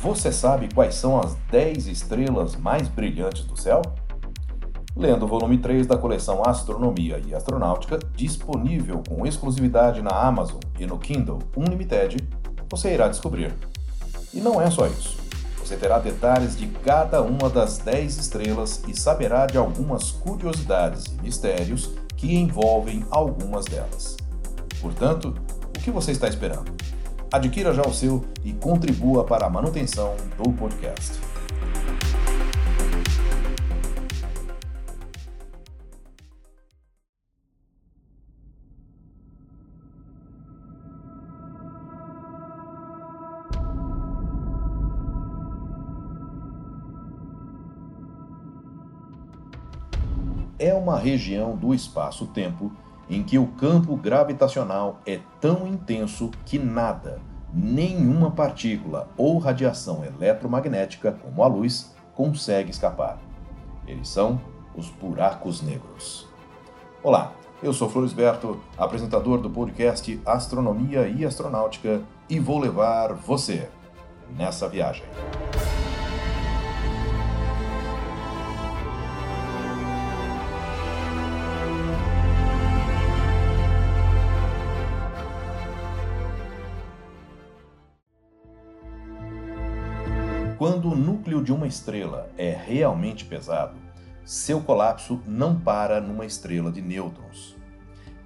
Você sabe quais são as 10 estrelas mais brilhantes do céu? Lendo o volume 3 da coleção Astronomia e Astronáutica, disponível com exclusividade na Amazon e no Kindle Unlimited, você irá descobrir. E não é só isso. Você terá detalhes de cada uma das 10 estrelas e saberá de algumas curiosidades e mistérios que envolvem algumas delas. Portanto, o que você está esperando? Adquira já o seu e contribua para a manutenção do podcast. É uma região do espaço-tempo em que o campo gravitacional é tão intenso que nada, nenhuma partícula ou radiação eletromagnética, como a luz, consegue escapar. Eles são os buracos negros. Olá, eu sou Florisberto, apresentador do podcast Astronomia e Astronáutica, e vou levar você nessa viagem. Quando o núcleo de uma estrela é realmente pesado, seu colapso não para numa estrela de nêutrons.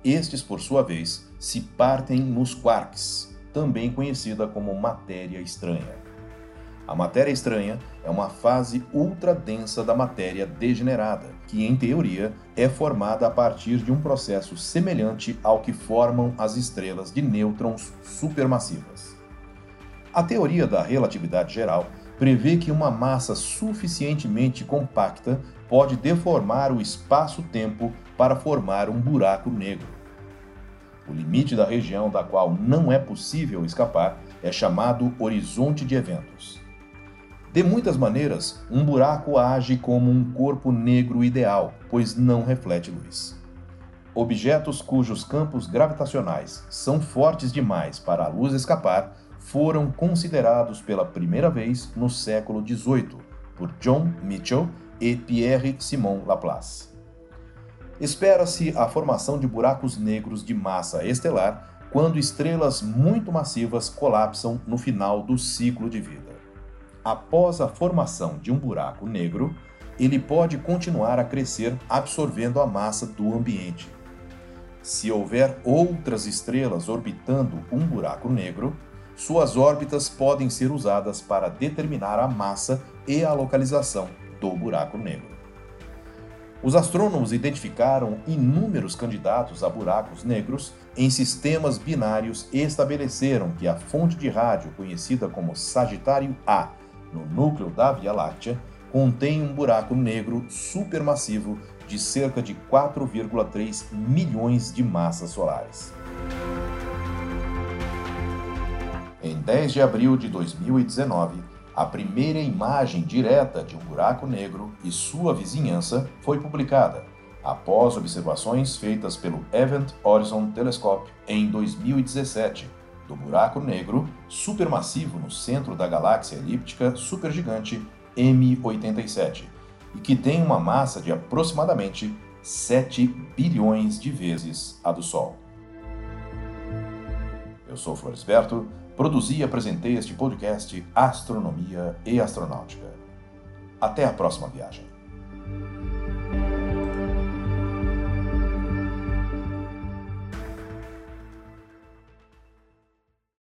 Estes, por sua vez, se partem nos quarks, também conhecida como matéria estranha. A matéria estranha é uma fase ultra densa da matéria degenerada, que em teoria é formada a partir de um processo semelhante ao que formam as estrelas de nêutrons supermassivas. A teoria da relatividade geral prevê que uma massa suficientemente compacta pode deformar o espaço-tempo para formar um buraco negro. O limite da região da qual não é possível escapar é chamado horizonte de eventos. De muitas maneiras, um buraco age como um corpo negro ideal, pois não reflete luz. Objetos cujos campos gravitacionais são fortes demais para a luz escapar foram considerados pela primeira vez no século XVIII por John Mitchell e Pierre Simon Laplace. Espera-se a formação de buracos negros de massa estelar quando estrelas muito massivas colapsam no final do ciclo de vida. Após a formação de um buraco negro, ele pode continuar a crescer absorvendo a massa do ambiente. Se houver outras estrelas orbitando um buraco negro, suas órbitas podem ser usadas para determinar a massa e a localização do buraco negro. Os astrônomos identificaram inúmeros candidatos a buracos negros em sistemas binários e estabeleceram que a fonte de rádio conhecida como Sagitário A, no núcleo da Via Láctea, contém um buraco negro supermassivo de cerca de 4,3 milhões de massas solares. Em 10 de abril de 2019, a primeira imagem direta de um buraco negro e sua vizinhança foi publicada, após observações feitas pelo Event Horizon Telescope em 2017, do buraco negro supermassivo no centro da galáxia elíptica supergigante M87, e que tem uma massa de aproximadamente 7 bilhões de vezes a do Sol. Eu sou Floresberto Produzi e apresentei este podcast Astronomia e Astronáutica. Até a próxima viagem.